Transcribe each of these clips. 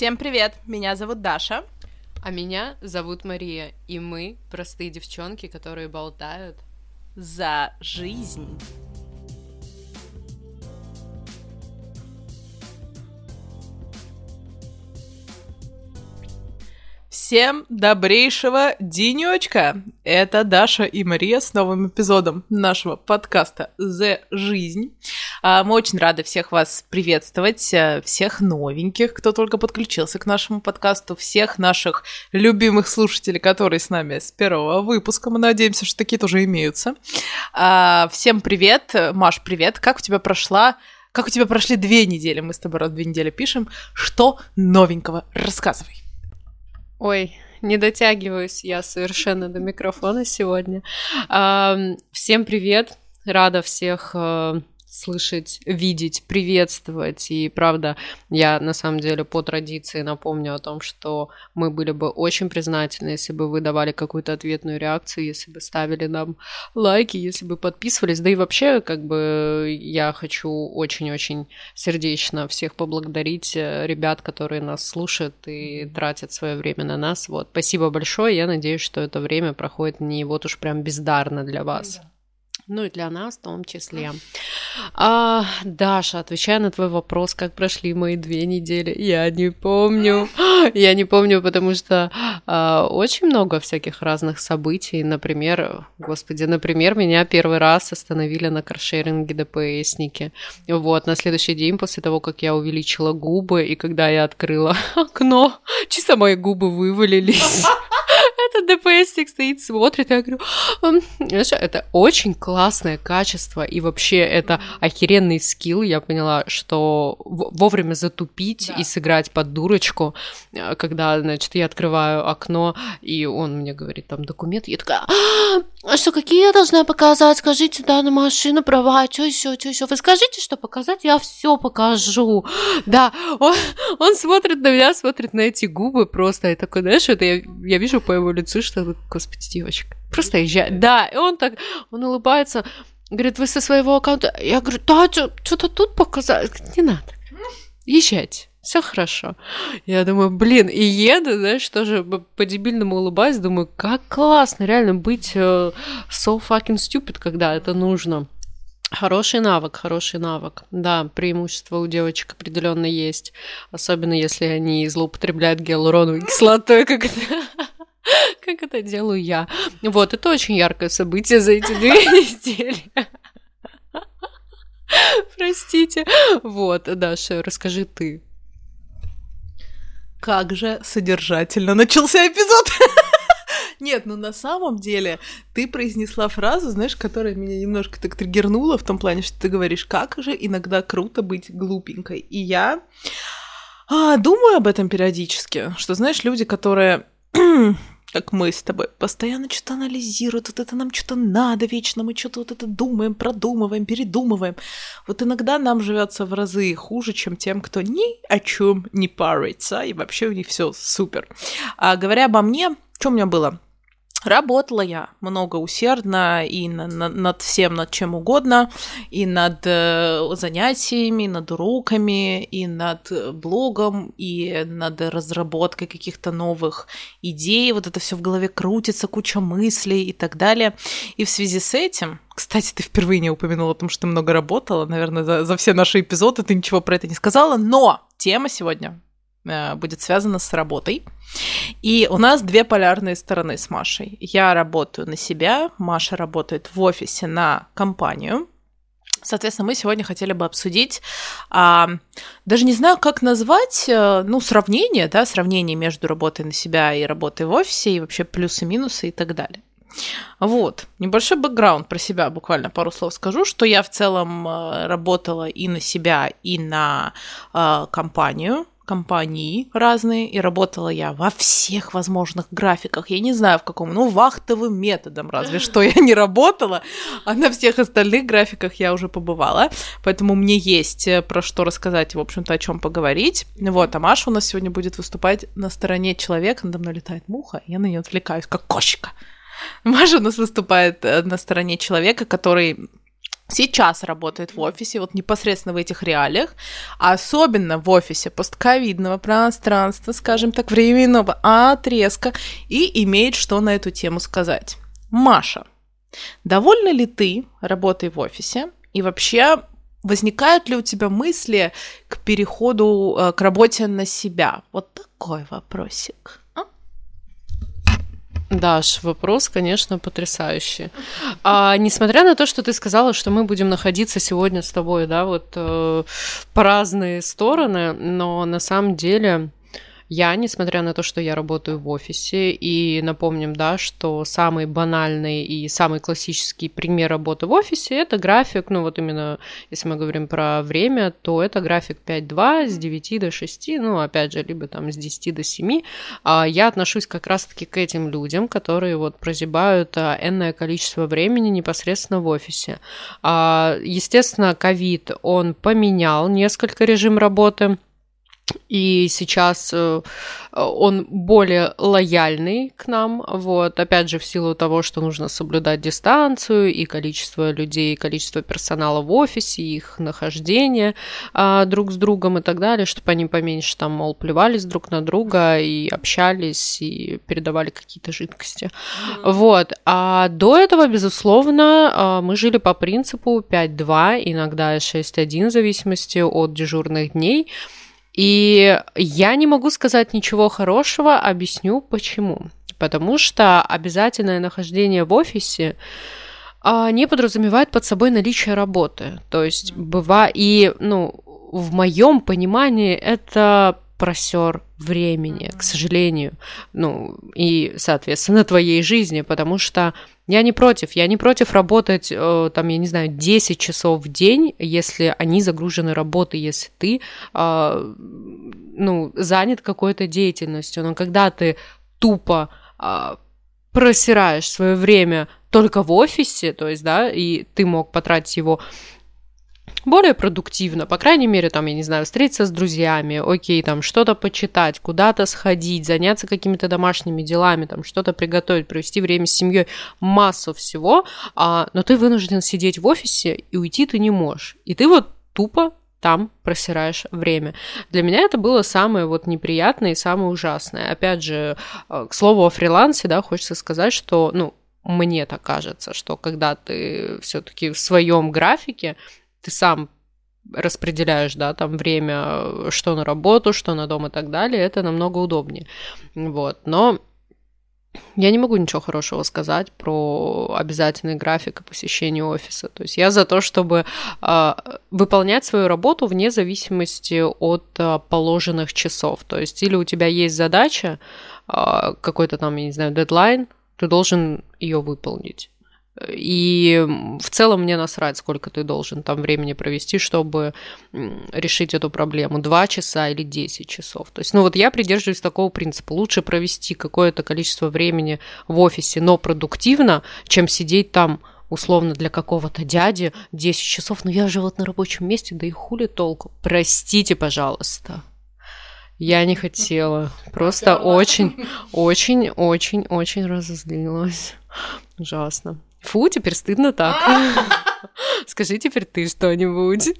Всем привет! Меня зовут Даша. А меня зовут Мария, и мы простые девчонки, которые болтают за жизнь. Всем добрейшего денечка! Это Даша и Мария с новым эпизодом нашего подкаста «За жизнь». А, мы очень рады всех вас приветствовать, э, всех новеньких, кто только подключился к нашему подкасту, всех наших любимых слушателей, которые с нами с первого выпуска. Мы надеемся, что такие тоже имеются. А, всем привет! Маш, привет! Как у тебя прошла как у тебя прошли две недели? Мы с тобой раз две недели пишем. Что новенького? Рассказывай. Ой, не дотягиваюсь я совершенно до микрофона сегодня. Всем привет! Рада всех э, слышать, видеть, приветствовать. И правда, я на самом деле по традиции напомню о том, что мы были бы очень признательны, если бы вы давали какую-то ответную реакцию, если бы ставили нам лайки, если бы подписывались. Да и вообще, как бы я хочу очень-очень сердечно всех поблагодарить э, ребят, которые нас слушают и тратят свое время на нас. Вот, спасибо большое. Я надеюсь, что это время проходит не вот уж прям бездарно для вас. Да. Ну и для нас в том числе. А, Даша, отвечая на твой вопрос, как прошли мои две недели, я не помню. Я не помню, потому что а, очень много всяких разных событий. Например, господи, например, меня первый раз остановили на каршеринге DPS-ники. Вот, на следующий день после того, как я увеличила губы, и когда я открыла окно, чисто мои губы вывалились этот ДПСник стоит, смотрит, я говорю, знаешь, это очень классное качество, и вообще это охеренный скилл, я поняла, что вовремя затупить да. и сыграть под дурочку, э, когда, значит, я открываю окно, и он мне говорит, там, документ, я такая, а что, какие я должна показать, скажите, да, на машину, права, что еще, что еще, вы скажите, что показать, я все покажу, да, он, он смотрит на меня, смотрит на эти губы просто, и такой, знаешь, это я, я вижу по его лицу, что, господи, девочка, просто езжай. Да, и он так, он улыбается, говорит, вы со своего аккаунта? Я говорю, да, что-то тут показать. Не надо. Езжайте. Все хорошо. Я думаю, блин, и еду, знаешь, тоже по-дебильному улыбаюсь, думаю, как классно реально быть uh, so fucking stupid, когда это нужно. Хороший навык, хороший навык. Да, преимущество у девочек определенно есть. Особенно если они злоупотребляют гиалуроновой кислотой, это как это делаю я. Вот, это очень яркое событие за эти две недели. Простите. Вот, Даша, расскажи ты. Как же содержательно начался эпизод. Нет, ну на самом деле ты произнесла фразу, знаешь, которая меня немножко так триггернула в том плане, что ты говоришь, как же иногда круто быть глупенькой. И я а, думаю об этом периодически, что, знаешь, люди, которые как мы с тобой, постоянно что-то анализируют, вот это нам что-то надо вечно, мы что-то вот это думаем, продумываем, передумываем. Вот иногда нам живется в разы хуже, чем тем, кто ни о чем не парится, и вообще у них все супер. А говоря обо мне, что у меня было? Работала я много усердно и на, на, над всем, над чем угодно, и над э, занятиями, над уроками, и над блогом, и над разработкой каких-то новых идей. Вот это все в голове крутится, куча мыслей и так далее. И в связи с этим, кстати, ты впервые не упомянула о том, что ты много работала, наверное, за, за все наши эпизоды ты ничего про это не сказала, но тема сегодня будет связано с работой. И у нас две полярные стороны с Машей. Я работаю на себя, Маша работает в офисе на компанию. Соответственно, мы сегодня хотели бы обсудить, а, даже не знаю, как назвать, э, ну, сравнение, да, сравнение между работой на себя и работой в офисе, и вообще плюсы-минусы и так далее. Вот, небольшой бэкграунд про себя, буквально пару слов скажу, что я в целом э, работала и на себя, и на э, компанию, компании разные, и работала я во всех возможных графиках. Я не знаю в каком, ну, вахтовым методом разве что я не работала, а на всех остальных графиках я уже побывала. Поэтому мне есть э, про что рассказать, в общем-то, о чем поговорить. Вот, а Маша у нас сегодня будет выступать на стороне человека, надо мной летает муха, я на нее отвлекаюсь, как кошка. Маша у нас выступает э, на стороне человека, который сейчас работает в офисе, вот непосредственно в этих реалиях, а особенно в офисе постковидного пространства, скажем так, временного отрезка, и имеет что на эту тему сказать. Маша, довольна ли ты работой в офисе? И вообще, возникают ли у тебя мысли к переходу э, к работе на себя? Вот такой вопросик. Даш, вопрос, конечно, потрясающий. А, несмотря на то, что ты сказала, что мы будем находиться сегодня с тобой, да, вот э, по разные стороны, но на самом деле я, несмотря на то, что я работаю в офисе, и напомним, да, что самый банальный и самый классический пример работы в офисе это график, ну вот именно, если мы говорим про время, то это график 5-2 с 9 до 6, ну опять же, либо там с 10 до 7. А я отношусь как раз-таки к этим людям, которые вот прозябают а, энное количество времени непосредственно в офисе. А, естественно, ковид, он поменял несколько режим работы, и сейчас э, он более лояльный к нам, вот, опять же, в силу того, что нужно соблюдать дистанцию и количество людей, и количество персонала в офисе, их нахождение а, друг с другом и так далее, чтобы они поменьше там, мол, плевались друг на друга и общались, и передавали какие-то жидкости. Mm-hmm. Вот, а до этого, безусловно, а, мы жили по принципу 5-2, иногда 6-1, в зависимости от дежурных дней, и я не могу сказать ничего хорошего, объясню почему. Потому что обязательное нахождение в офисе а, не подразумевает под собой наличие работы. То есть бывает и, ну, в моем понимании это просер времени, к сожалению, ну, и, соответственно, твоей жизни, потому что я не против, я не против работать, э, там, я не знаю, 10 часов в день, если они загружены работой, если ты, э, ну, занят какой-то деятельностью, но когда ты тупо э, просираешь свое время только в офисе, то есть, да, и ты мог потратить его более продуктивно, по крайней мере, там, я не знаю, встретиться с друзьями, окей, там, что-то почитать, куда-то сходить, заняться какими-то домашними делами, там, что-то приготовить, провести время с семьей, массу всего, а, но ты вынужден сидеть в офисе, и уйти ты не можешь. И ты вот тупо там просираешь время. Для меня это было самое вот неприятное и самое ужасное. Опять же, э, к слову о фрилансе, да, хочется сказать, что, ну, мне так кажется, что когда ты все-таки в своем графике, ты сам распределяешь, да, там время, что на работу, что на дом и так далее, это намного удобнее. Вот, но я не могу ничего хорошего сказать про обязательный график и посещение офиса. То есть я за то, чтобы э, выполнять свою работу вне зависимости от э, положенных часов. То есть или у тебя есть задача, э, какой-то там, я не знаю, дедлайн, ты должен ее выполнить. И в целом мне насрать, сколько ты должен там времени провести, чтобы решить эту проблему. Два часа или десять часов. То есть, ну вот я придерживаюсь такого принципа. Лучше провести какое-то количество времени в офисе, но продуктивно, чем сидеть там условно для какого-то дяди 10 часов, но я же вот на рабочем месте, да и хули толку. Простите, пожалуйста. Я не хотела. Просто очень, очень, очень, очень разозлилась. Ужасно. Фу, теперь стыдно так. Скажи теперь ты что-нибудь.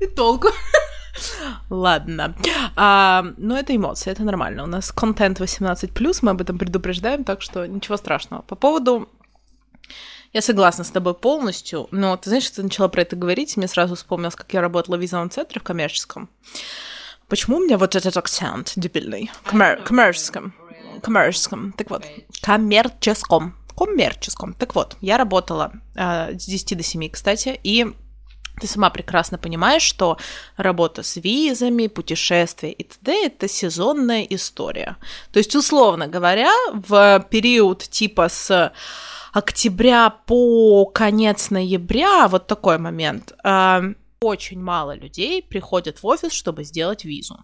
И толку. Ладно. А, ну, это эмоции, это нормально. У нас контент 18+, мы об этом предупреждаем, так что ничего страшного. По поводу... Я согласна с тобой полностью, но ты знаешь, что ты начала про это говорить, мне сразу вспомнилось, как я работала в визовом центре в коммерческом. Почему у меня вот этот акцент дебильный? Коммер- коммерческом. Коммерческом. Так вот, коммерческом коммерческом. Так вот, я работала э, с 10 до 7, кстати, и ты сама прекрасно понимаешь, что работа с визами, путешествия и т.д. это сезонная история. То есть, условно говоря, в период типа с октября по конец ноября, вот такой момент, э, очень мало людей приходят в офис, чтобы сделать визу.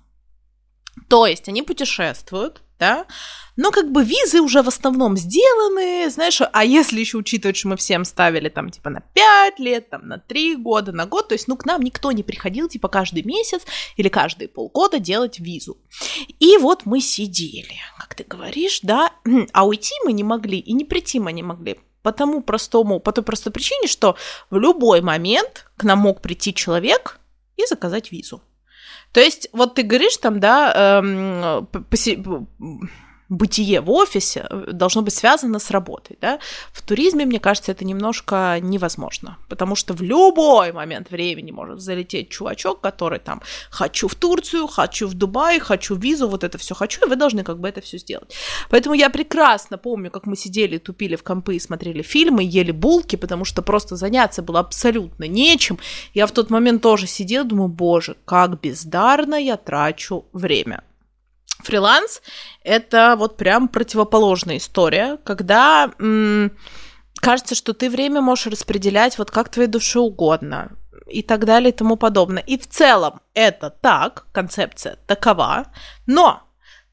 То есть они путешествуют, да, но как бы визы уже в основном сделаны, знаешь, а если еще учитывать, что мы всем ставили там типа на 5 лет, там на 3 года, на год, то есть ну к нам никто не приходил типа каждый месяц или каждые полгода делать визу. И вот мы сидели, как ты говоришь, да, а уйти мы не могли и не прийти мы не могли, по тому простому, по той простой причине, что в любой момент к нам мог прийти человек и заказать визу. То есть, вот ты говоришь там, да, эм, бытие в офисе э, должно быть связано с работой, да. В туризме, мне кажется, это немножко невозможно, потому что в любой момент времени может залететь чувачок, который там «хочу в Турцию», «хочу в Дубай», «хочу визу», вот это все хочу, и вы должны как бы это все сделать. Поэтому я прекрасно помню, как мы сидели, тупили в компы и смотрели фильмы, ели булки, потому что просто заняться было абсолютно нечем. Я в тот момент тоже сидела, думаю, боже, как бездарно я трачу время. Фриланс — это вот прям противоположная история, когда м- кажется, что ты время можешь распределять вот как твоей душе угодно и так далее и тому подобное. И в целом это так, концепция такова, но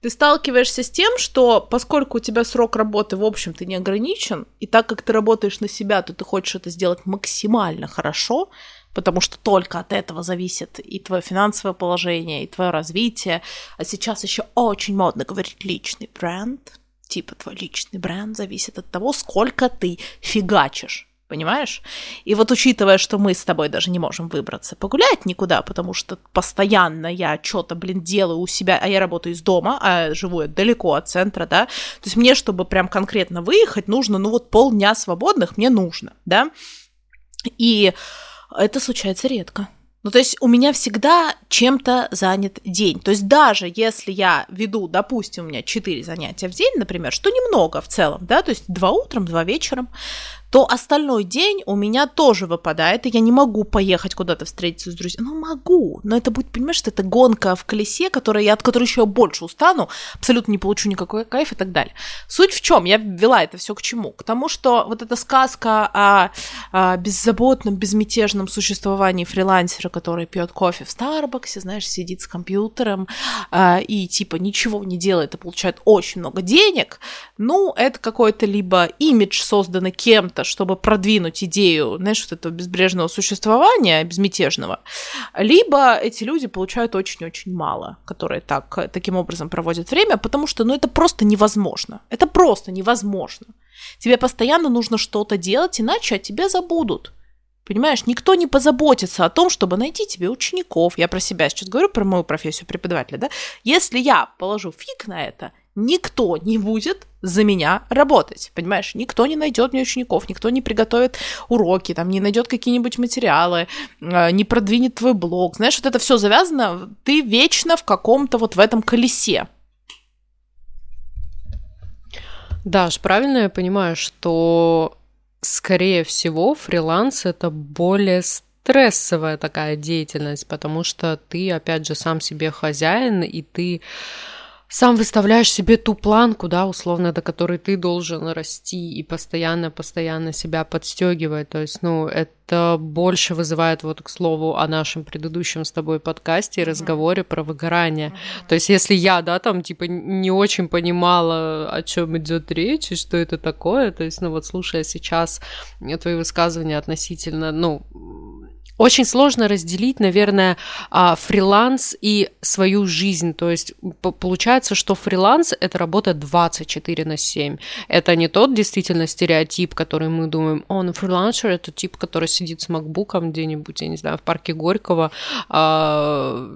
ты сталкиваешься с тем, что поскольку у тебя срок работы, в общем-то, не ограничен, и так как ты работаешь на себя, то ты хочешь это сделать максимально хорошо, потому что только от этого зависит и твое финансовое положение, и твое развитие. А сейчас еще очень модно говорить личный бренд. Типа твой личный бренд зависит от того, сколько ты фигачишь. Понимаешь? И вот учитывая, что мы с тобой даже не можем выбраться погулять никуда, потому что постоянно я что-то, блин, делаю у себя, а я работаю из дома, а живу я далеко от центра, да, то есть мне, чтобы прям конкретно выехать, нужно, ну вот полдня свободных мне нужно, да, и это случается редко. Ну, то есть у меня всегда чем-то занят день. То есть даже если я веду, допустим, у меня 4 занятия в день, например, что немного в целом, да, то есть 2 утром, 2 вечером, то остальной день у меня тоже выпадает, и я не могу поехать куда-то встретиться с друзьями. Ну, могу, но это будет, понимаешь, что это гонка в колесе, которая, я, от которой еще больше устану, абсолютно не получу никакой кайф и так далее. Суть в чем? Я ввела это все к чему? К тому, что вот эта сказка о, о беззаботном, безмятежном существовании фрилансера, который пьет кофе в Старбаксе, знаешь, сидит с компьютером э, и типа ничего не делает и получает очень много денег, ну, это какой-то либо имидж, созданный кем-то, чтобы продвинуть идею, знаешь, вот этого безбрежного существования, безмятежного, либо эти люди получают очень-очень мало, которые так, таким образом проводят время, потому что, ну, это просто невозможно. Это просто невозможно. Тебе постоянно нужно что-то делать, иначе о тебе забудут. Понимаешь, никто не позаботится о том, чтобы найти тебе учеников. Я про себя сейчас говорю, про мою профессию преподавателя, да? Если я положу фиг на это, никто не будет за меня работать, понимаешь? Никто не найдет мне учеников, никто не приготовит уроки, там, не найдет какие-нибудь материалы, э, не продвинет твой блог. Знаешь, вот это все завязано, ты вечно в каком-то вот в этом колесе. Даш, правильно я понимаю, что, скорее всего, фриланс — это более стрессовая такая деятельность, потому что ты, опять же, сам себе хозяин, и ты сам выставляешь себе ту планку, да, условно, до которой ты должен расти и постоянно-постоянно себя подстегивать. То есть, ну, это больше вызывает, вот, к слову, о нашем предыдущем с тобой подкасте и разговоре про выгорание. То есть, если я, да, там, типа, не очень понимала, о чем идет речь и что это такое, то есть, ну, вот, слушая сейчас твои высказывания относительно, ну, очень сложно разделить, наверное, а, фриланс и свою жизнь. То есть получается, что фриланс – это работа 24 на 7. Это не тот действительно стереотип, который мы думаем, он ну, фрилансер – это тип, который сидит с макбуком где-нибудь, я не знаю, в парке Горького а,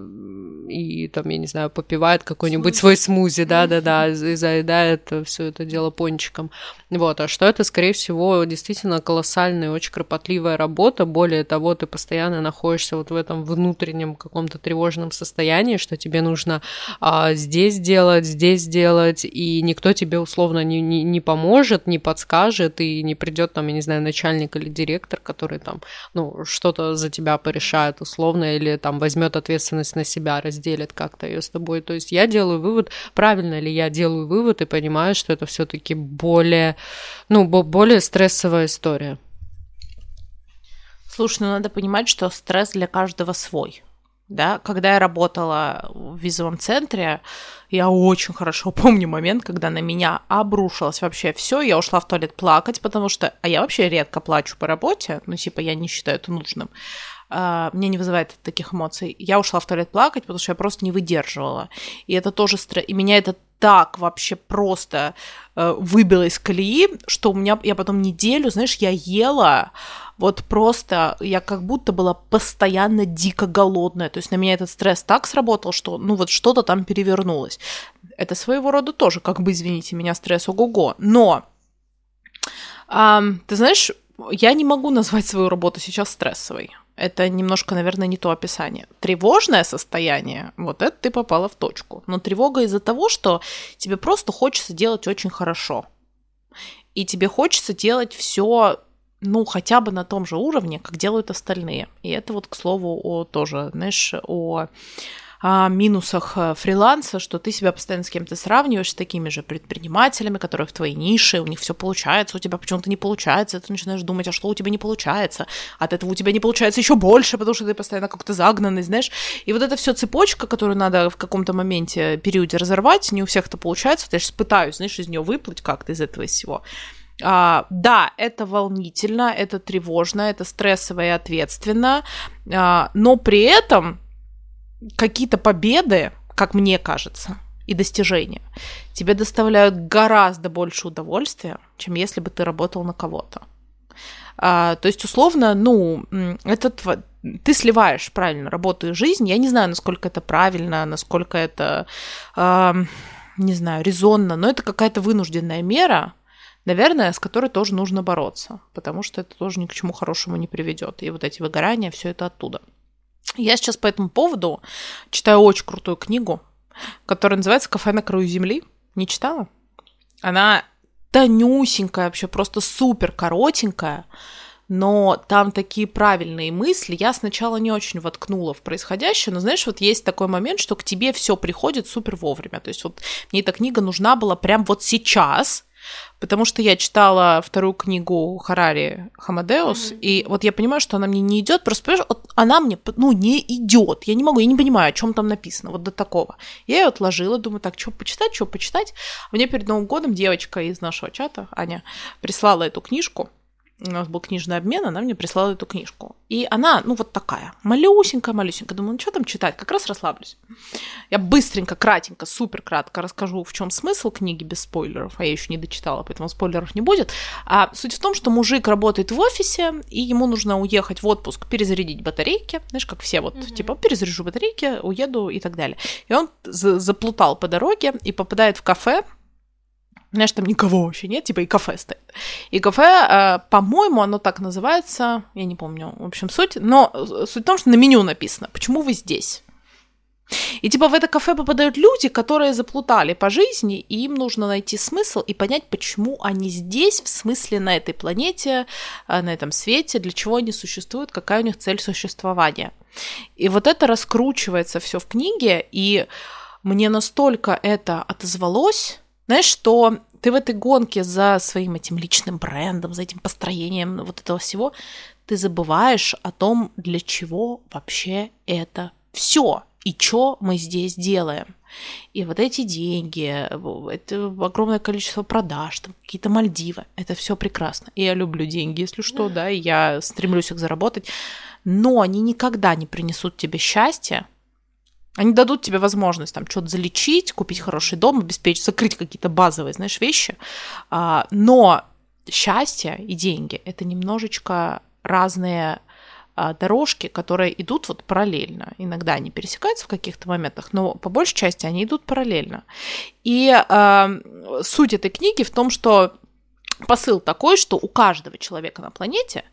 и там, я не знаю, попивает какой-нибудь свой смузи, да-да-да, и заедает все это дело пончиком. Вот, а что это, скорее всего, действительно колоссальная, очень кропотливая работа. Более того, ты постоянно постоянно находишься вот в этом внутреннем каком-то тревожном состоянии, что тебе нужно а, здесь делать, здесь делать, и никто тебе условно не, не, не поможет, не подскажет, и не придет там, я не знаю, начальник или директор, который там, ну, что-то за тебя порешает условно, или там возьмет ответственность на себя, разделит как-то ее с тобой. То есть я делаю вывод, правильно ли я делаю вывод и понимаю, что это все-таки более, ну, более стрессовая история. Слушай, ну надо понимать, что стресс для каждого свой. Да, когда я работала в визовом центре, я очень хорошо помню момент, когда на меня обрушилось вообще все. Я ушла в туалет плакать, потому что, а я вообще редко плачу по работе, ну типа я не считаю это нужным. э, меня не вызывает таких эмоций. Я ушла в туалет плакать, потому что я просто не выдерживала. И это тоже стресс. И меня это так вообще просто э, выбило из колеи, что у меня я потом неделю, знаешь, я ела вот просто, я как будто была постоянно дико голодная. То есть на меня этот стресс так сработал, что ну вот что-то там перевернулось. Это своего рода тоже, как бы, извините меня, стресс ого-го. Но, э, ты знаешь, я не могу назвать свою работу сейчас стрессовой это немножко, наверное, не то описание. Тревожное состояние, вот это ты попала в точку. Но тревога из-за того, что тебе просто хочется делать очень хорошо. И тебе хочется делать все ну, хотя бы на том же уровне, как делают остальные. И это вот, к слову, о тоже, знаешь, о о минусах э, фриланса, что ты себя постоянно с кем-то сравниваешь с такими же предпринимателями, которые в твоей нише, у них все получается, у тебя почему-то не получается, ты начинаешь думать, а что у тебя не получается, от этого у тебя не получается еще больше, потому что ты постоянно как-то загнанный, знаешь, и вот эта все цепочка, которую надо в каком-то моменте, периоде разорвать, не у всех это получается, вот я сейчас пытаюсь, знаешь, из нее выплыть как-то из этого всего. А, да, это волнительно, это тревожно, это стрессово и ответственно, а, но при этом какие-то победы, как мне кажется, и достижения тебе доставляют гораздо больше удовольствия, чем если бы ты работал на кого-то. А, то есть, условно, ну, это тв... ты сливаешь правильно работу и жизнь. Я не знаю, насколько это правильно, насколько это, а, не знаю, резонно, но это какая-то вынужденная мера, наверное, с которой тоже нужно бороться, потому что это тоже ни к чему хорошему не приведет. И вот эти выгорания, все это оттуда. Я сейчас по этому поводу читаю очень крутую книгу, которая называется «Кафе на краю земли». Не читала? Она тонюсенькая, вообще просто супер коротенькая, но там такие правильные мысли. Я сначала не очень воткнула в происходящее, но знаешь, вот есть такой момент, что к тебе все приходит супер вовремя. То есть вот мне эта книга нужна была прям вот сейчас, Потому что я читала вторую книгу Харари Хамадеус, mm-hmm. и вот я понимаю, что она мне не идет, просто понимаешь, вот она мне ну, не идет. Я не могу, я не понимаю, о чем там написано, вот до такого. Я ее отложила, думаю, так, что почитать, что почитать. Мне перед Новым годом девочка из нашего чата, Аня, прислала эту книжку у нас был книжный обмен, она мне прислала эту книжку. И она, ну, вот такая, малюсенькая, малюсенькая. Думаю, ну, что там читать, как раз расслаблюсь. Я быстренько, кратенько, супер кратко расскажу, в чем смысл книги без спойлеров, а я еще не дочитала, поэтому спойлеров не будет. А суть в том, что мужик работает в офисе, и ему нужно уехать в отпуск, перезарядить батарейки, знаешь, как все вот, mm-hmm. типа, перезаряжу батарейки, уеду и так далее. И он заплутал по дороге и попадает в кафе, знаешь, там никого вообще нет, типа и кафе стоит. И кафе, э, по-моему, оно так называется, я не помню, в общем, суть, но э, суть в том, что на меню написано, почему вы здесь. И типа в это кафе попадают люди, которые заплутали по жизни, и им нужно найти смысл и понять, почему они здесь, в смысле на этой планете, э, на этом свете, для чего они существуют, какая у них цель существования. И вот это раскручивается все в книге, и мне настолько это отозвалось, знаешь, что ты в этой гонке за своим этим личным брендом, за этим построением вот этого всего, ты забываешь о том, для чего вообще это все и что мы здесь делаем. И вот эти деньги, это огромное количество продаж, там какие-то Мальдивы, это все прекрасно. И я люблю деньги, если что, да, и я стремлюсь их заработать, но они никогда не принесут тебе счастья, они дадут тебе возможность там что-то залечить, купить хороший дом, обеспечить, закрыть какие-то базовые, знаешь, вещи. А, но счастье и деньги – это немножечко разные а, дорожки, которые идут вот параллельно. Иногда они пересекаются в каких-то моментах, но по большей части они идут параллельно. И э, суть этой книги в том, что посыл такой, что у каждого человека на планете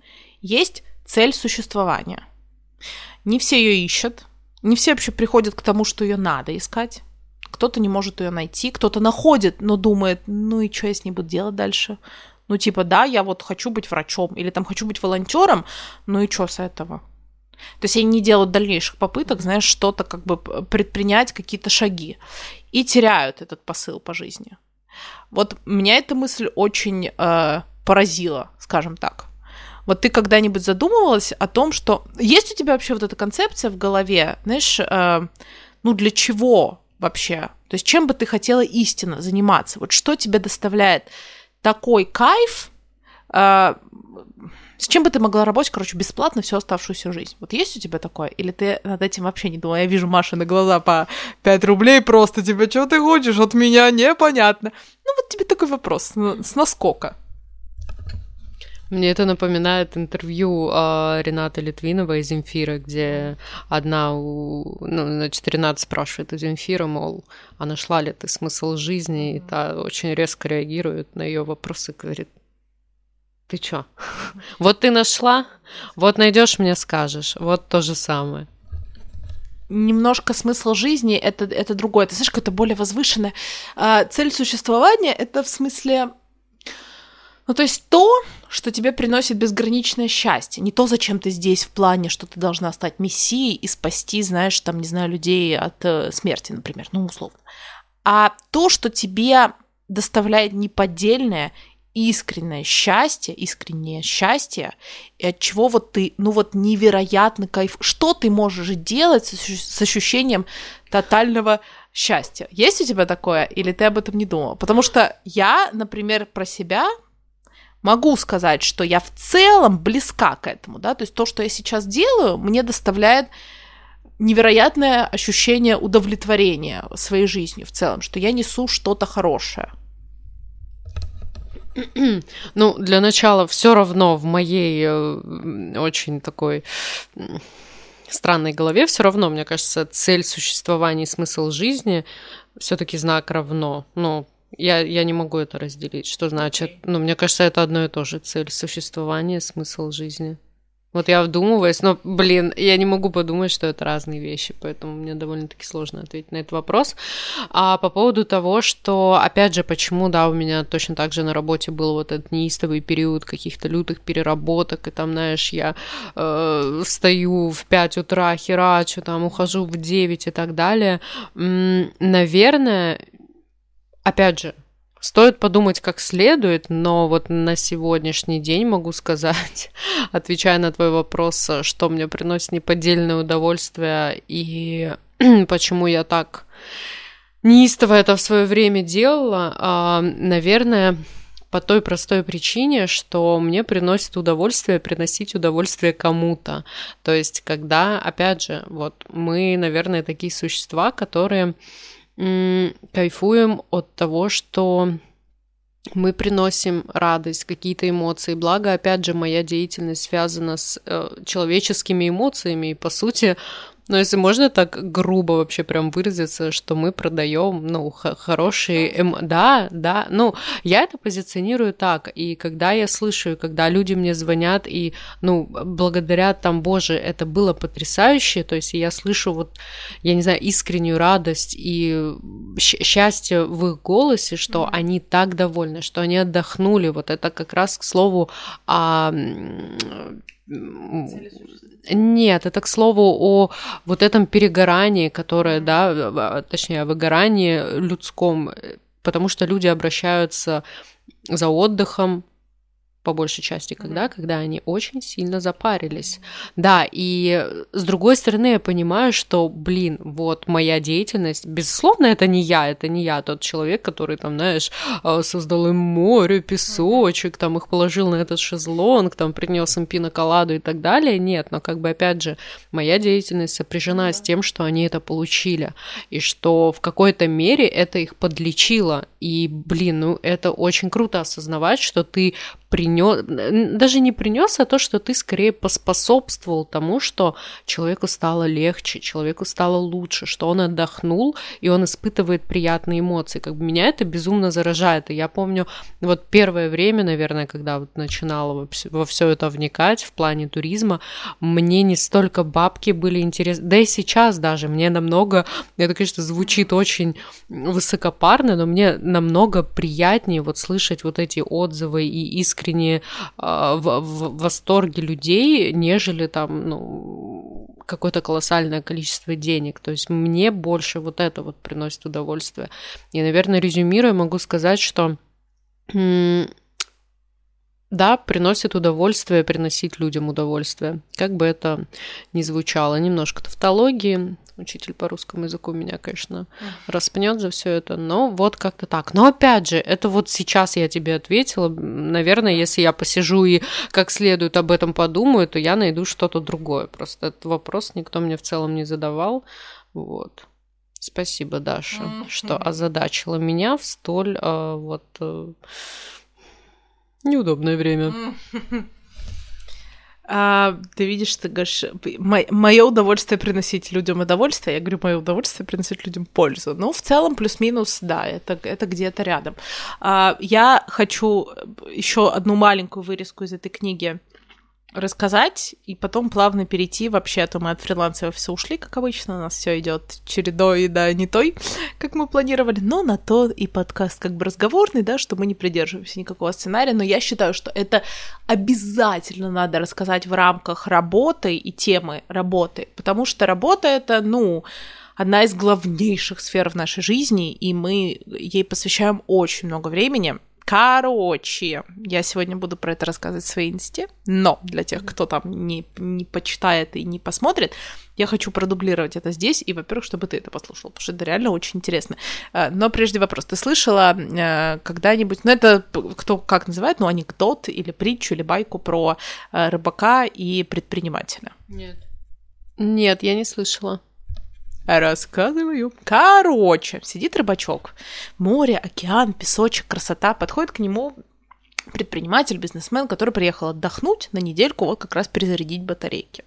есть цель существования. Не все ее ищут, не все вообще приходят к тому, что ее надо искать. Кто-то не может ее найти, кто-то находит, но думает, ну и что я с ней буду делать дальше? Ну, типа, да, я вот хочу быть врачом, или там хочу быть волонтером, ну и что с этого? То есть они не делают дальнейших попыток, знаешь, что-то как бы предпринять, какие-то шаги. И теряют этот посыл по жизни. Вот меня эта мысль очень э, поразила, скажем так. Вот ты когда-нибудь задумывалась о том, что есть у тебя вообще вот эта концепция в голове, знаешь, э, ну для чего вообще? То есть чем бы ты хотела истинно заниматься? Вот что тебе доставляет такой кайф, а, с чем бы ты могла работать, короче, бесплатно всю оставшуюся жизнь? Вот есть у тебя такое? Или ты над этим вообще не думала? Я вижу Маша на глаза по 5 рублей просто, тебе что ты хочешь от меня? Непонятно. Ну вот тебе такой вопрос, с наскока? Мне это напоминает интервью э, Ренаты Литвинова из Земфира, где одна, у, ну, значит, Ренат спрашивает у Земфира, мол, а нашла ли ты смысл жизни? И та очень резко реагирует на ее вопросы, говорит, ты чё? Вот ты нашла, вот найдешь, мне скажешь. Вот то же самое немножко смысл жизни это, это другое. Ты знаешь, какое-то более возвышенное. А, цель существования это в смысле ну, то есть то, что тебе приносит безграничное счастье, не то, зачем ты здесь в плане, что ты должна стать мессией и спасти, знаешь, там, не знаю, людей от э, смерти, например, ну, условно, а то, что тебе доставляет неподдельное, искреннее счастье, искреннее счастье, и от чего вот ты, ну вот невероятно кайф, что ты можешь делать с, ощущением тотального счастья. Есть у тебя такое, или ты об этом не думала? Потому что я, например, про себя могу сказать, что я в целом близка к этому, да, то есть то, что я сейчас делаю, мне доставляет невероятное ощущение удовлетворения своей жизнью в целом, что я несу что-то хорошее. Ну, для начала, все равно в моей э, очень такой странной голове, все равно, мне кажется, цель существования и смысл жизни все-таки знак равно. Ну, я, я не могу это разделить. Что значит? Ну, мне кажется, это одно и то же. Цель существования, смысл жизни. Вот я вдумываюсь, но, блин, я не могу подумать, что это разные вещи, поэтому мне довольно-таки сложно ответить на этот вопрос. А по поводу того, что, опять же, почему, да, у меня точно так же на работе был вот этот неистовый период каких-то лютых переработок, и там, знаешь, я э, встаю в 5 утра, херачу, там, ухожу в 9 и так далее. М- наверное, опять же, Стоит подумать как следует, но вот на сегодняшний день могу сказать, отвечая на твой вопрос, что мне приносит неподдельное удовольствие и почему я так неистово это в свое время делала, а, наверное, по той простой причине, что мне приносит удовольствие приносить удовольствие кому-то. То есть, когда, опять же, вот мы, наверное, такие существа, которые кайфуем от того, что мы приносим радость, какие-то эмоции. Благо, опять же, моя деятельность связана с э, человеческими эмоциями, и по сути но если можно так грубо вообще прям выразиться, что мы продаем, ну, хорошие, эм... да, да, ну, я это позиционирую так, и когда я слышу, когда люди мне звонят и, ну, благодарят там, боже, это было потрясающе, то есть я слышу вот, я не знаю, искреннюю радость и счастье в их голосе, что mm-hmm. они так довольны, что они отдохнули, вот это как раз к слову о нет, это к слову о вот этом перегорании, которое, да, точнее, о выгорании людском, потому что люди обращаются за отдыхом, по большей части, когда, когда они очень сильно запарились. Да, и с другой стороны, я понимаю, что, блин, вот моя деятельность, безусловно, это не я, это не я, тот человек, который там, знаешь, а, создал им море, песочек, там их положил на этот шезлонг, там принес им пиноколаду и так далее. Нет, но как бы опять же, моя деятельность сопряжена mm-hmm. с тем, что они это получили, и что в какой-то мере это их подлечило. И, блин, ну это очень круто осознавать, что ты принес, даже не принес, а то, что ты скорее поспособствовал тому, что человеку стало легче, человеку стало лучше, что он отдохнул, и он испытывает приятные эмоции. Как бы меня это безумно заражает. И я помню, вот первое время, наверное, когда вот начинала во все это вникать в плане туризма, мне не столько бабки были интересны, да и сейчас даже мне намного, это, конечно, звучит очень высокопарно, но мне намного приятнее вот слышать вот эти отзывы и искренне а, в, в восторге людей, нежели там, ну, какое-то колоссальное количество денег. То есть мне больше вот это вот приносит удовольствие. И, наверное, резюмируя, могу сказать, что да, приносит удовольствие приносить людям удовольствие. Как бы это ни звучало. Немножко тавтологии, учитель по русскому языку меня, конечно, распнет за все это, но вот как-то так. Но опять же, это вот сейчас я тебе ответила. Наверное, если я посижу и как следует об этом подумаю, то я найду что-то другое. Просто этот вопрос никто мне в целом не задавал. Вот. Спасибо, Даша, mm-hmm. что озадачила меня в столь э, вот э, неудобное время. Mm-hmm. А, ты видишь, ты говоришь, мое удовольствие приносить людям удовольствие, я говорю, мое удовольствие приносить людям пользу. Ну, в целом, плюс-минус, да, это, это где-то рядом. А, я хочу еще одну маленькую вырезку из этой книги рассказать и потом плавно перейти вообще, а то мы от фриланса все ушли, как обычно, у нас все идет чередой, да, не той, как мы планировали, но на то и подкаст как бы разговорный, да, что мы не придерживаемся никакого сценария, но я считаю, что это обязательно надо рассказать в рамках работы и темы работы, потому что работа это, ну, одна из главнейших сфер в нашей жизни, и мы ей посвящаем очень много времени, Короче, я сегодня буду про это рассказывать в своей инсте, но для тех, кто там не, не почитает и не посмотрит, я хочу продублировать это здесь, и, во-первых, чтобы ты это послушал, потому что это реально очень интересно. Э, но прежде вопрос, ты слышала э, когда-нибудь, ну это кто как называет, ну анекдот или притчу, или байку про э, рыбака и предпринимателя? Нет. Нет, я не слышала. Рассказываю. Короче, сидит рыбачок. Море, океан, песочек, красота. Подходит к нему предприниматель, бизнесмен, который приехал отдохнуть на недельку, вот как раз перезарядить батарейки.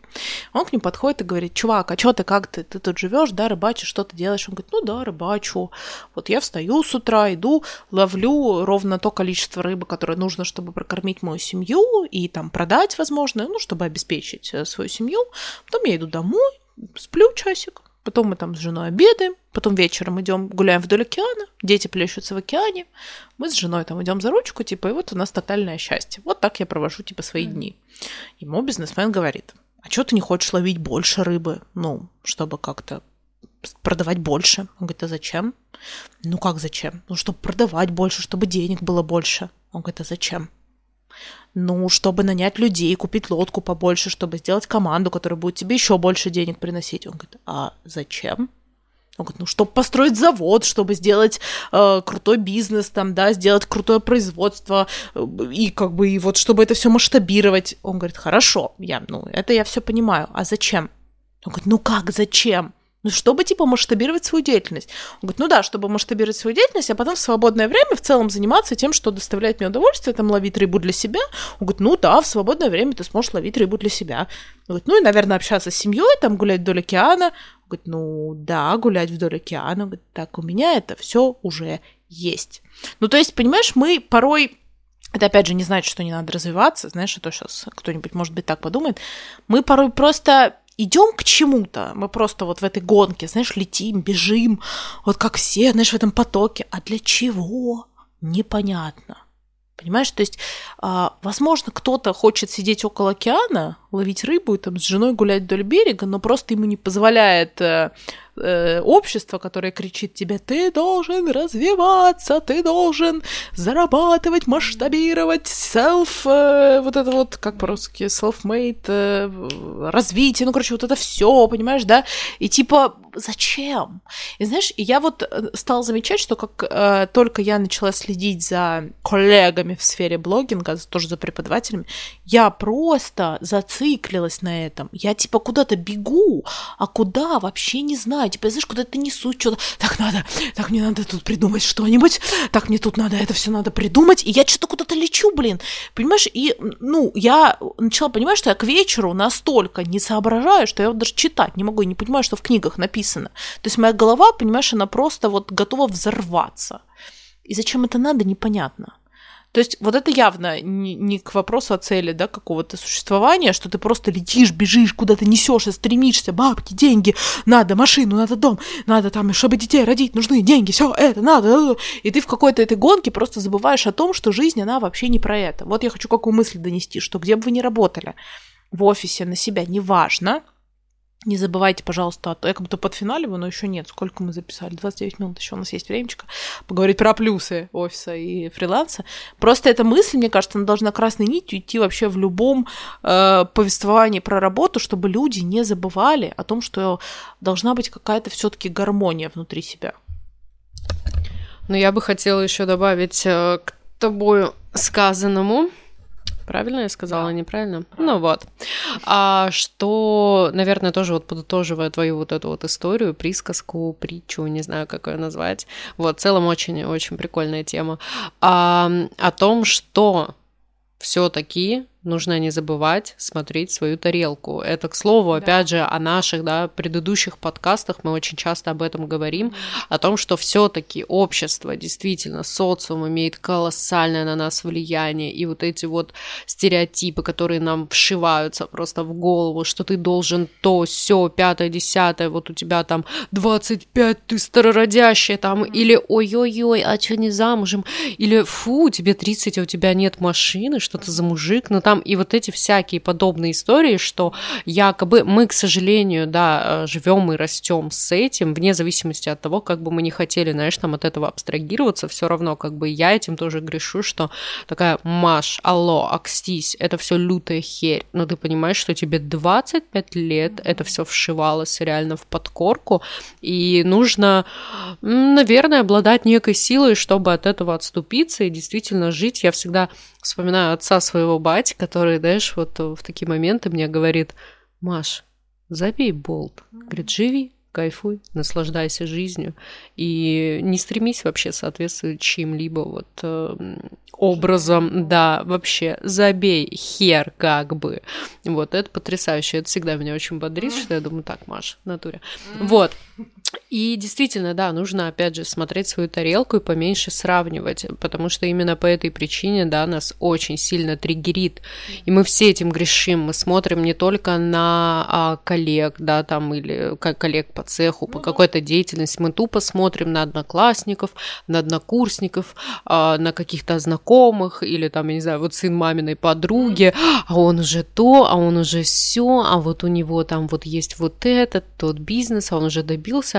Он к нему подходит и говорит, чувак, а что ты, как ты, ты тут живешь, да, рыбачишь, что ты делаешь? Он говорит, ну да, рыбачу. Вот я встаю с утра, иду, ловлю ровно то количество рыбы, которое нужно, чтобы прокормить мою семью и там продать, возможно, ну, чтобы обеспечить э, свою семью. Потом я иду домой, сплю часик, Потом мы там с женой обедаем, потом вечером идем гуляем вдоль океана, дети плещутся в океане, мы с женой там идем за ручку, типа, и вот у нас тотальное счастье. Вот так я провожу, типа, свои дни. Ему бизнесмен говорит, а что ты не хочешь ловить больше рыбы? Ну, чтобы как-то продавать больше. Он говорит, а зачем? Ну как зачем? Ну, чтобы продавать больше, чтобы денег было больше. Он говорит, а зачем? Ну, чтобы нанять людей, купить лодку побольше, чтобы сделать команду, которая будет тебе еще больше денег приносить. Он говорит, а зачем? Он говорит, ну, чтобы построить завод, чтобы сделать э, крутой бизнес, там, да, сделать крутое производство, э, и как бы, и вот, чтобы это все масштабировать. Он говорит, хорошо, я, ну, это я все понимаю, а зачем? Он говорит, ну как, зачем? Ну, чтобы, типа, масштабировать свою деятельность. Он говорит, ну да, чтобы масштабировать свою деятельность, а потом в свободное время в целом заниматься тем, что доставляет мне удовольствие, там, ловить рыбу для себя. Он говорит, ну да, в свободное время ты сможешь ловить рыбу для себя. Он говорит, ну и, наверное, общаться с семьей, там, гулять вдоль океана. Он говорит, ну да, гулять вдоль океана. Он говорит, так, у меня это все уже есть. Ну, то есть, понимаешь, мы порой это опять же не значит, что не надо развиваться, знаешь, а то сейчас кто-нибудь, может быть, так подумает. Мы порой просто идем к чему-то, мы просто вот в этой гонке, знаешь, летим, бежим, вот как все, знаешь, в этом потоке. А для чего? Непонятно. Понимаешь, то есть, а, возможно, кто-то хочет сидеть около океана, ловить рыбу и там с женой гулять вдоль берега, но просто ему не позволяет э, э, общество, которое кричит тебе, ты должен развиваться, ты должен зарабатывать, масштабировать, self, э, вот это вот, как по-русски, self-made, э, развитие, ну, короче, вот это все, понимаешь, да? И типа, зачем? И знаешь, я вот э, стала замечать, что как э, только я начала следить за коллегами в сфере блогинга, тоже за преподавателями, я просто зациклилась на этом. Я типа куда-то бегу, а куда вообще не знаю типа, знаешь, куда-то несут что-то, так надо, так мне надо тут придумать что-нибудь, так мне тут надо, это все надо придумать, и я что-то куда-то лечу, блин, понимаешь, и, ну, я начала понимать, что я к вечеру настолько не соображаю, что я вот даже читать не могу, и не понимаю, что в книгах написано. То есть моя голова, понимаешь, она просто вот готова взорваться. И зачем это надо, непонятно. То есть вот это явно не, не к вопросу о цели, да, какого-то существования, что ты просто летишь, бежишь, куда-то несешься, стремишься, бабки, деньги, надо машину, надо дом, надо там, чтобы детей родить, нужны деньги, все это надо. И ты в какой-то этой гонке просто забываешь о том, что жизнь, она вообще не про это. Вот я хочу какую мысль донести, что где бы вы ни работали, в офисе, на себя, неважно, Не забывайте, пожалуйста, я как будто подфиналиваю, но еще нет. Сколько мы записали? 29 минут, еще у нас есть времечко поговорить про плюсы офиса и фриланса. Просто эта мысль, мне кажется, она должна красной нитью идти вообще в любом э, повествовании про работу, чтобы люди не забывали о том, что должна быть какая-то все-таки гармония внутри себя. Ну, я бы хотела еще добавить э, к тобою сказанному, Правильно я сказала, да. неправильно? Правильно. Ну вот. А что, наверное, тоже вот подытоживая твою вот эту вот историю, присказку, притчу, не знаю, как ее назвать. Вот, в целом очень-очень прикольная тема. А, о том, что все-таки нужно не забывать смотреть свою тарелку. Это, к слову, да. опять же, о наших да, предыдущих подкастах мы очень часто об этом говорим, о том, что все-таки общество, действительно, социум имеет колоссальное на нас влияние, и вот эти вот стереотипы, которые нам вшиваются просто в голову, что ты должен то, все, пятое, десятое, вот у тебя там 25, ты старородящая там, или ой-ой-ой, а что не замужем, или фу, тебе 30, а у тебя нет машины, что ты за мужик, ну там и вот эти всякие подобные истории, что якобы мы, к сожалению, да, э, живем и растем с этим, вне зависимости от того, как бы мы не хотели, знаешь, там от этого абстрагироваться, все равно как бы я этим тоже грешу, что такая, Маш, алло, акстись, это все лютая херь, но ты понимаешь, что тебе 25 лет, это все вшивалось реально в подкорку, и нужно, наверное, обладать некой силой, чтобы от этого отступиться и действительно жить. Я всегда вспоминаю отца своего бати, который, знаешь, вот в такие моменты мне говорит, Маш, забей болт. Говорит, живи, кайфуй, наслаждайся жизнью и не стремись вообще соответствовать чьим-либо вот э, образом, да, вообще забей хер как бы. Вот, это потрясающе, это всегда меня очень бодрит, что я думаю, так, Маш, в натуре. Вот, и действительно, да, нужно, опять же, смотреть свою тарелку и поменьше сравнивать, потому что именно по этой причине, да, нас очень сильно триггерит. И мы все этим грешим. Мы смотрим не только на а, коллег, да, там, или как коллег по цеху, по ну какой-то деятельности. Мы тупо смотрим на одноклассников, на однокурсников, а, на каких-то знакомых, или там, я не знаю, вот сын маминой подруги, а он уже то, а он уже все, а вот у него там вот есть вот этот, тот бизнес, а он уже добился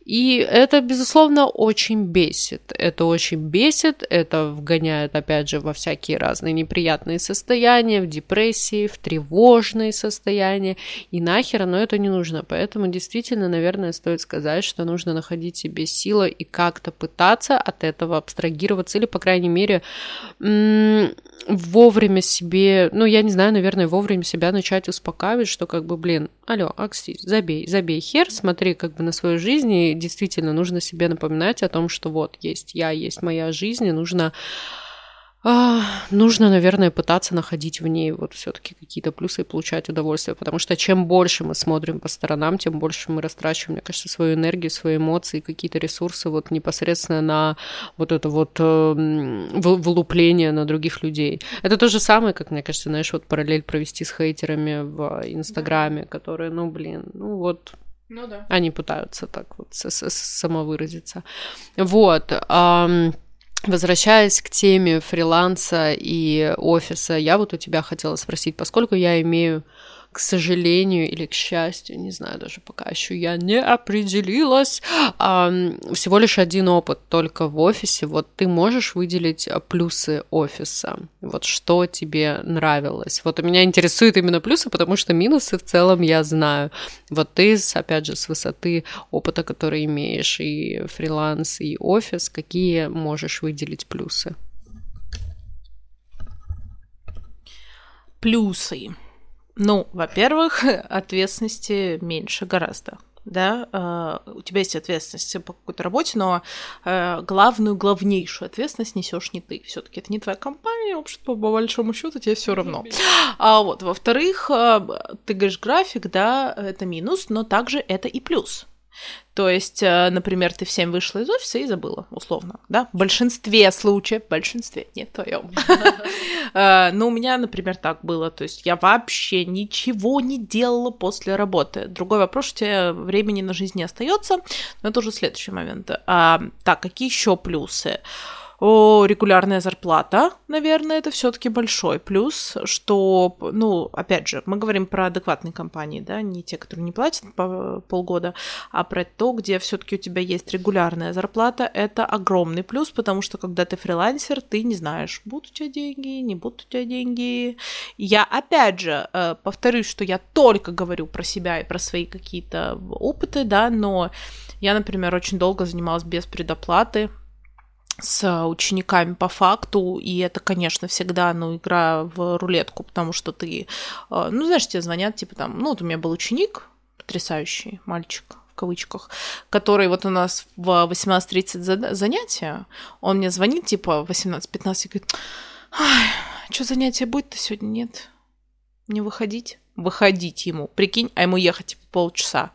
и это, безусловно, очень бесит. Это очень бесит, это вгоняет, опять же, во всякие разные неприятные состояния, в депрессии, в тревожные состояния. И нахер но это не нужно. Поэтому действительно, наверное, стоит сказать, что нужно находить себе силы и как-то пытаться от этого абстрагироваться или, по крайней мере, вовремя себе, ну, я не знаю, наверное, вовремя себя начать успокаивать, что как бы, блин, алло, Акси, забей, забей хер, смотри как бы на свою жизнь, и действительно нужно себе напоминать о том, что вот есть я, есть моя жизнь, и нужно а, нужно, наверное, пытаться находить в ней вот все-таки какие-то плюсы и получать удовольствие, потому что чем больше мы смотрим по сторонам, тем больше мы растрачиваем, мне кажется, свою энергию, свои эмоции, какие-то ресурсы вот непосредственно на вот это вот э, вылупление на других людей. Это то же самое, как, мне кажется, знаешь, вот параллель провести с хейтерами в Инстаграме, да. которые, ну, блин, ну вот ну да. Они пытаются так вот самовыразиться. Вот. Возвращаясь к теме фриланса и офиса, я вот у тебя хотела спросить, поскольку я имею к сожалению или к счастью, не знаю даже пока еще я не определилась, всего лишь один опыт только в офисе. Вот ты можешь выделить а, плюсы офиса? Вот что тебе нравилось? Вот у меня интересуют именно плюсы, потому что минусы в целом я знаю. Вот ты, опять же, с высоты опыта, который имеешь, и фриланс, и офис, какие можешь выделить плюсы? Плюсы. Ну, во-первых, ответственности меньше гораздо да, э, у тебя есть ответственность по какой-то работе, но э, главную, главнейшую ответственность несешь не ты. Все-таки это не твоя компания, общество, по большому счету, тебе все равно. А вот, во-вторых, э, ты говоришь график, да, это минус, но также это и плюс. То есть, э, например, ты в 7 вышла из офиса и забыла, условно, да? В большинстве случаев, в большинстве, не в твоем. Э, но у меня, например, так было. То есть я вообще ничего не делала после работы. Другой вопрос, что тебе времени на жизнь не остается, но это уже следующий момент. А, так, какие еще плюсы? О, регулярная зарплата, наверное, это все-таки большой плюс, что, ну, опять же, мы говорим про адекватные компании, да, не те, которые не платят по полгода, а про то, где все-таки у тебя есть регулярная зарплата, это огромный плюс, потому что когда ты фрилансер, ты не знаешь, будут у тебя деньги, не будут у тебя деньги. Я, опять же, э, повторюсь, что я только говорю про себя и про свои какие-то опыты, да, но я, например, очень долго занималась без предоплаты, с учениками по факту, и это, конечно, всегда, ну, игра в рулетку, потому что ты, э, ну, знаешь, тебе звонят, типа там, ну, вот у меня был ученик, потрясающий мальчик, в кавычках, который вот у нас в 18.30 занятия, он мне звонит, типа, 18-15, и говорит, что занятие будет-то сегодня? Нет. Не выходить? Выходить ему. Прикинь, а ему ехать, типа, полчаса.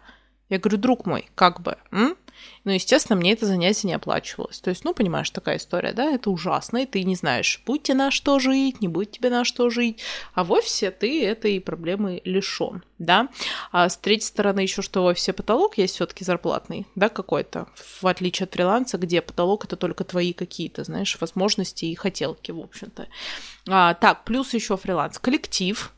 Я говорю, друг мой, как бы, м? Ну, естественно, мне это занятие не оплачивалось. То есть, ну, понимаешь, такая история, да, это ужасно, и ты не знаешь, будет тебе на что жить, не будет тебе на что жить, а в офисе ты этой проблемы лишен, да. А с третьей стороны еще, что в офисе потолок есть все таки зарплатный, да, какой-то, в отличие от фриланса, где потолок это только твои какие-то, знаешь, возможности и хотелки, в общем-то. А, так, плюс еще фриланс. Коллектив,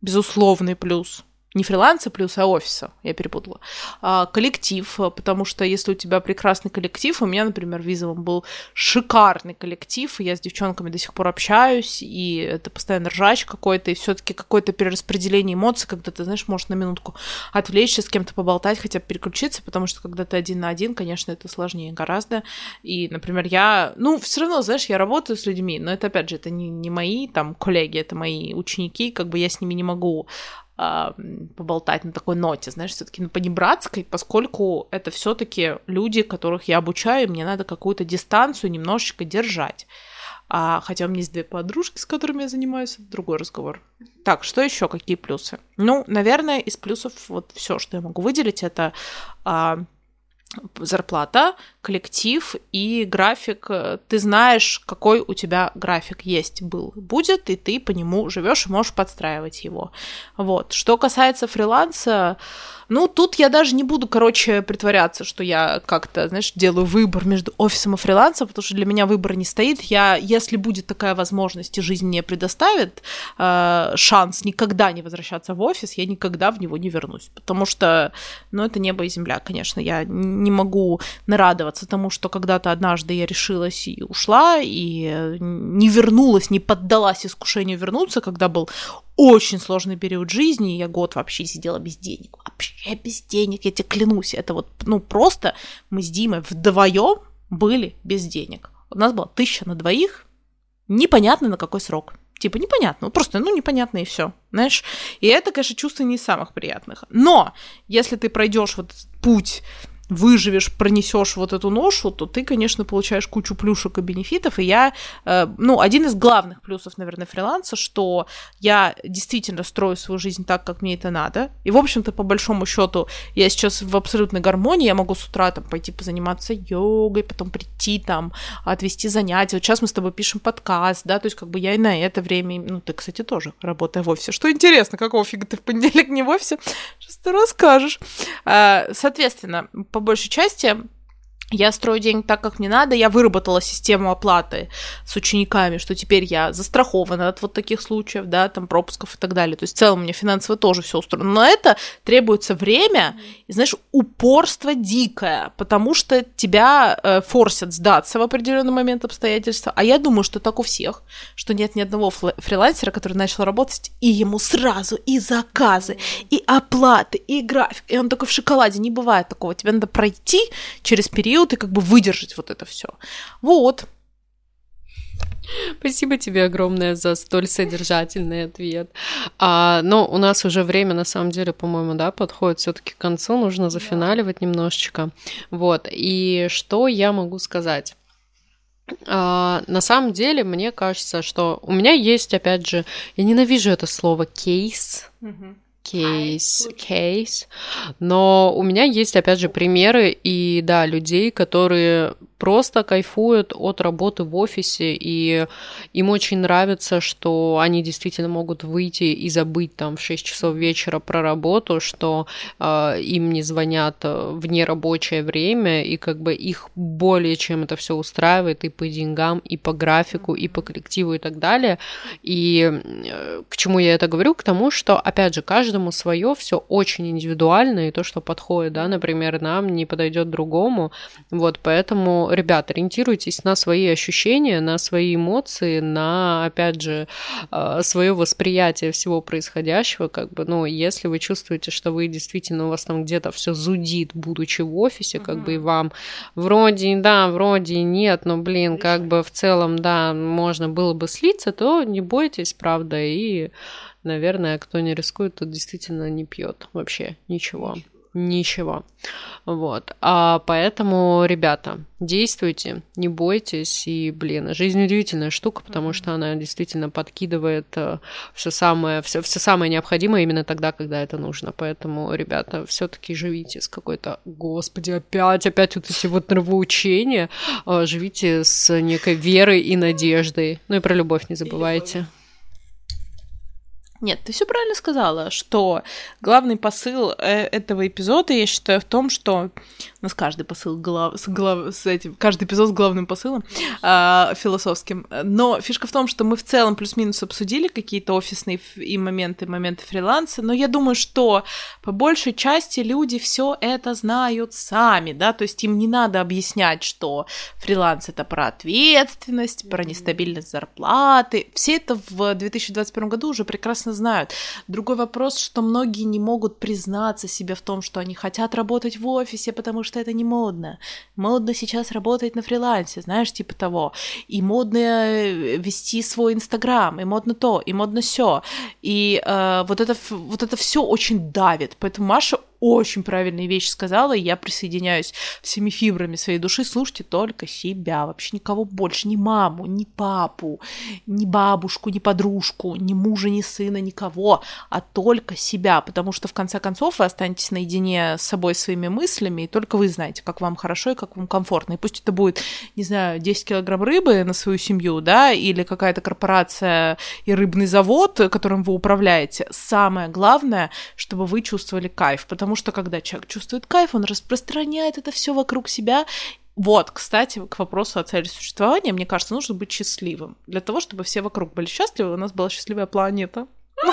безусловный плюс, не фриланса плюс, а офиса, я перепутала, а, коллектив, потому что если у тебя прекрасный коллектив, у меня, например, в Визовом был шикарный коллектив, я с девчонками до сих пор общаюсь, и это постоянно ржач какой-то, и все таки какое-то перераспределение эмоций, когда ты, знаешь, можешь на минутку отвлечься, с кем-то поболтать, хотя бы переключиться, потому что когда ты один на один, конечно, это сложнее гораздо, и, например, я, ну, все равно, знаешь, я работаю с людьми, но это, опять же, это не, не мои там коллеги, это мои ученики, как бы я с ними не могу поболтать на такой ноте, знаешь, все-таки на понебратской, поскольку это все-таки люди, которых я обучаю, мне надо какую-то дистанцию немножечко держать. А, хотя у меня есть две подружки, с которыми я занимаюсь, это другой разговор. Так, что еще? Какие плюсы? Ну, наверное, из плюсов вот все, что я могу выделить, это а, зарплата, коллектив и график. Ты знаешь, какой у тебя график есть, был, будет, и ты по нему живешь и можешь подстраивать его. Вот. Что касается фриланса, ну, тут я даже не буду, короче, притворяться, что я как-то, знаешь, делаю выбор между офисом и фрилансом, потому что для меня выбор не стоит. Я, если будет такая возможность и жизнь мне предоставит э, шанс никогда не возвращаться в офис, я никогда в него не вернусь, потому что, ну, это небо и земля, конечно. Я не могу нарадоваться тому, что когда-то однажды я решилась и ушла, и не вернулась, не поддалась искушению вернуться, когда был очень сложный период жизни, я год вообще сидела без денег, вообще без денег, я тебе клянусь, это вот, ну, просто мы с Димой вдвоем были без денег. У нас была тысяча на двоих, непонятно на какой срок. Типа непонятно, просто, ну, непонятно и все, знаешь. И это, конечно, чувство не самых приятных. Но если ты пройдешь вот путь выживешь, пронесешь вот эту ношу, то ты, конечно, получаешь кучу плюшек и бенефитов. И я, э, ну, один из главных плюсов, наверное, фриланса, что я действительно строю свою жизнь так, как мне это надо. И, в общем-то, по большому счету, я сейчас в абсолютной гармонии. Я могу с утра там пойти позаниматься йогой, потом прийти там, отвести занятия. Вот сейчас мы с тобой пишем подкаст, да, то есть как бы я и на это время, ну, ты, кстати, тоже работая в офисе. Что интересно, какого фига ты в понедельник не в офисе? Сейчас ты расскажешь. А, соответственно, по большей части я строю день так, как мне надо, я выработала систему оплаты с учениками, что теперь я застрахована от вот таких случаев, да, там пропусков и так далее. То есть в целом у меня финансово тоже все устроено. Но это требуется время и, знаешь, упорство дикое, потому что тебя э, форсят сдаться в определенный момент обстоятельства. А я думаю, что так у всех, что нет ни одного фрилансера, который начал работать, и ему сразу и заказы, и оплаты, и график. И он такой в шоколаде. Не бывает такого. Тебе надо пройти через период период и как бы выдержать вот это все. Вот. Спасибо тебе огромное за столь содержательный ответ. А, но у нас уже время, на самом деле, по-моему, да, подходит все-таки к концу, нужно зафиналивать да. немножечко. Вот. И что я могу сказать? А, на самом деле, мне кажется, что у меня есть, опять же, я ненавижу это слово кейс. Угу кейс, кейс. Но у меня есть, опять же, примеры и, да, людей, которые просто кайфуют от работы в офисе, и им очень нравится, что они действительно могут выйти и забыть там в 6 часов вечера про работу, что э, им не звонят э, в нерабочее время, и как бы их более чем это все устраивает и по деньгам, и по графику, и по коллективу и так далее. И э, к чему я это говорю? К тому, что, опять же, каждому свое, все очень индивидуально, и то, что подходит, да, например, нам, не подойдет другому. Вот, поэтому ребят, ориентируйтесь на свои ощущения, на свои эмоции, на, опять же, а, свое восприятие всего происходящего, как бы, ну, если вы чувствуете, что вы действительно у вас там где-то все зудит, будучи в офисе, как uh-huh. бы и вам вроде да, вроде нет, но, блин, как бы в целом, да, можно было бы слиться, то не бойтесь, правда, и наверное, кто не рискует, тот действительно не пьет вообще ничего ничего. Вот. А поэтому, ребята, действуйте, не бойтесь. И, блин, жизнь удивительная штука, потому что она действительно подкидывает э, все самое, все, все самое необходимое именно тогда, когда это нужно. Поэтому, ребята, все-таки живите с какой-то, господи, опять, опять вот эти вот нравоучения. Э, живите с некой верой и надеждой. Ну и про любовь не забывайте. Нет, ты все правильно сказала, что главный посыл э, этого эпизода, я считаю, в том, что у нас каждый посыл глав, с, глав, с этим, каждый эпизод с главным посылом э, философским. Но фишка в том, что мы в целом плюс-минус обсудили какие-то офисные и моменты, моменты фриланса, но я думаю, что по большей части люди все это знают сами, да, то есть им не надо объяснять, что фриланс это про ответственность, про нестабильность зарплаты. Все это в 2021 году уже прекрасно знают. Другой вопрос, что многие не могут признаться себе в том, что они хотят работать в офисе, потому что что это не модно. Модно сейчас работать на фрилансе, знаешь, типа того. И модно э, вести свой Инстаграм, и модно то, и модно все. И э, вот это вот это все очень давит. Поэтому Маша очень правильные вещи сказала, и я присоединяюсь всеми фибрами своей души. Слушайте только себя, вообще никого больше, ни маму, ни папу, ни бабушку, ни подружку, ни мужа, ни сына, никого, а только себя, потому что в конце концов вы останетесь наедине с собой, своими мыслями, и только вы знаете, как вам хорошо и как вам комфортно. И пусть это будет, не знаю, 10 килограмм рыбы на свою семью, да, или какая-то корпорация и рыбный завод, которым вы управляете. Самое главное, чтобы вы чувствовали кайф, потому потому что когда человек чувствует кайф, он распространяет это все вокруг себя. Вот, кстати, к вопросу о цели существования, мне кажется, нужно быть счастливым. Для того, чтобы все вокруг были счастливы, у нас была счастливая планета.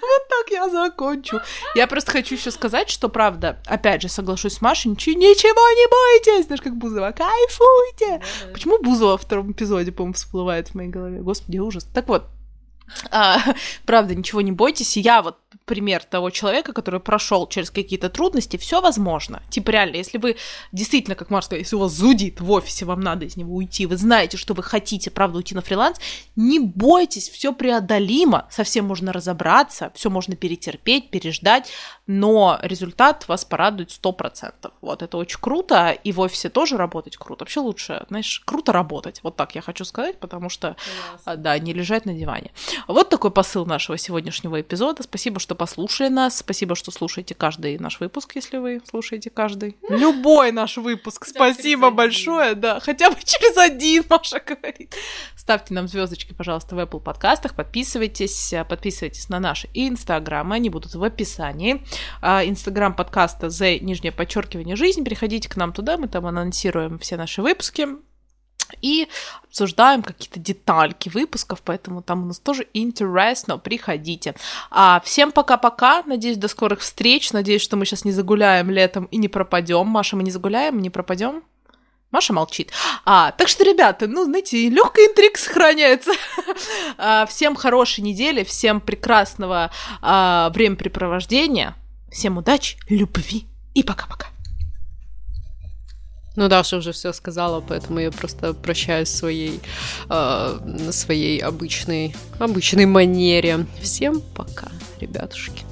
Вот так я закончу. Я просто хочу еще сказать, что правда, опять же, соглашусь с Машей, ничего, не бойтесь, знаешь, как Бузова, кайфуйте. Почему Бузова во втором эпизоде, по-моему, всплывает в моей голове? Господи, ужас. Так вот, а, правда, ничего не бойтесь. Я вот пример того человека, который прошел через какие-то трудности, все возможно. Типа реально, если вы действительно, как Марс сказал, если у вас зудит в офисе, вам надо из него уйти, вы знаете, что вы хотите, правда, уйти на фриланс, не бойтесь, все преодолимо, совсем можно разобраться, все можно перетерпеть, переждать, но результат вас порадует 100%. Вот, это очень круто, и в офисе тоже работать круто. Вообще лучше, знаешь, круто работать, вот так я хочу сказать, потому что, Класс. да, не лежать на диване. Вот такой посыл нашего сегодняшнего эпизода. Спасибо, что послушали нас. Спасибо, что слушаете каждый наш выпуск, если вы слушаете каждый. Любой наш выпуск. Спасибо большое. Да, хотя бы через один, Маша говорит. Ставьте нам звездочки, пожалуйста, в Apple подкастах. Подписывайтесь. Подписывайтесь на наши инстаграмы. Они будут в описании. А, инстаграм подкаста за нижнее подчеркивание жизнь. Переходите к нам туда. Мы там анонсируем все наши выпуски и обсуждаем какие-то детальки выпусков, поэтому там у нас тоже интересно, приходите. А всем пока-пока, надеюсь, до скорых встреч, надеюсь, что мы сейчас не загуляем летом и не пропадем. Маша, мы не загуляем, не пропадем? Маша молчит. А, так что, ребята, ну, знаете, легкая интриг сохраняется. а, всем хорошей недели, всем прекрасного а, времяпрепровождения, всем удачи, любви и пока-пока. Ну, Даша уже все сказала, поэтому я просто прощаюсь своей, э, своей обычной, обычной манере. Всем пока, ребятушки.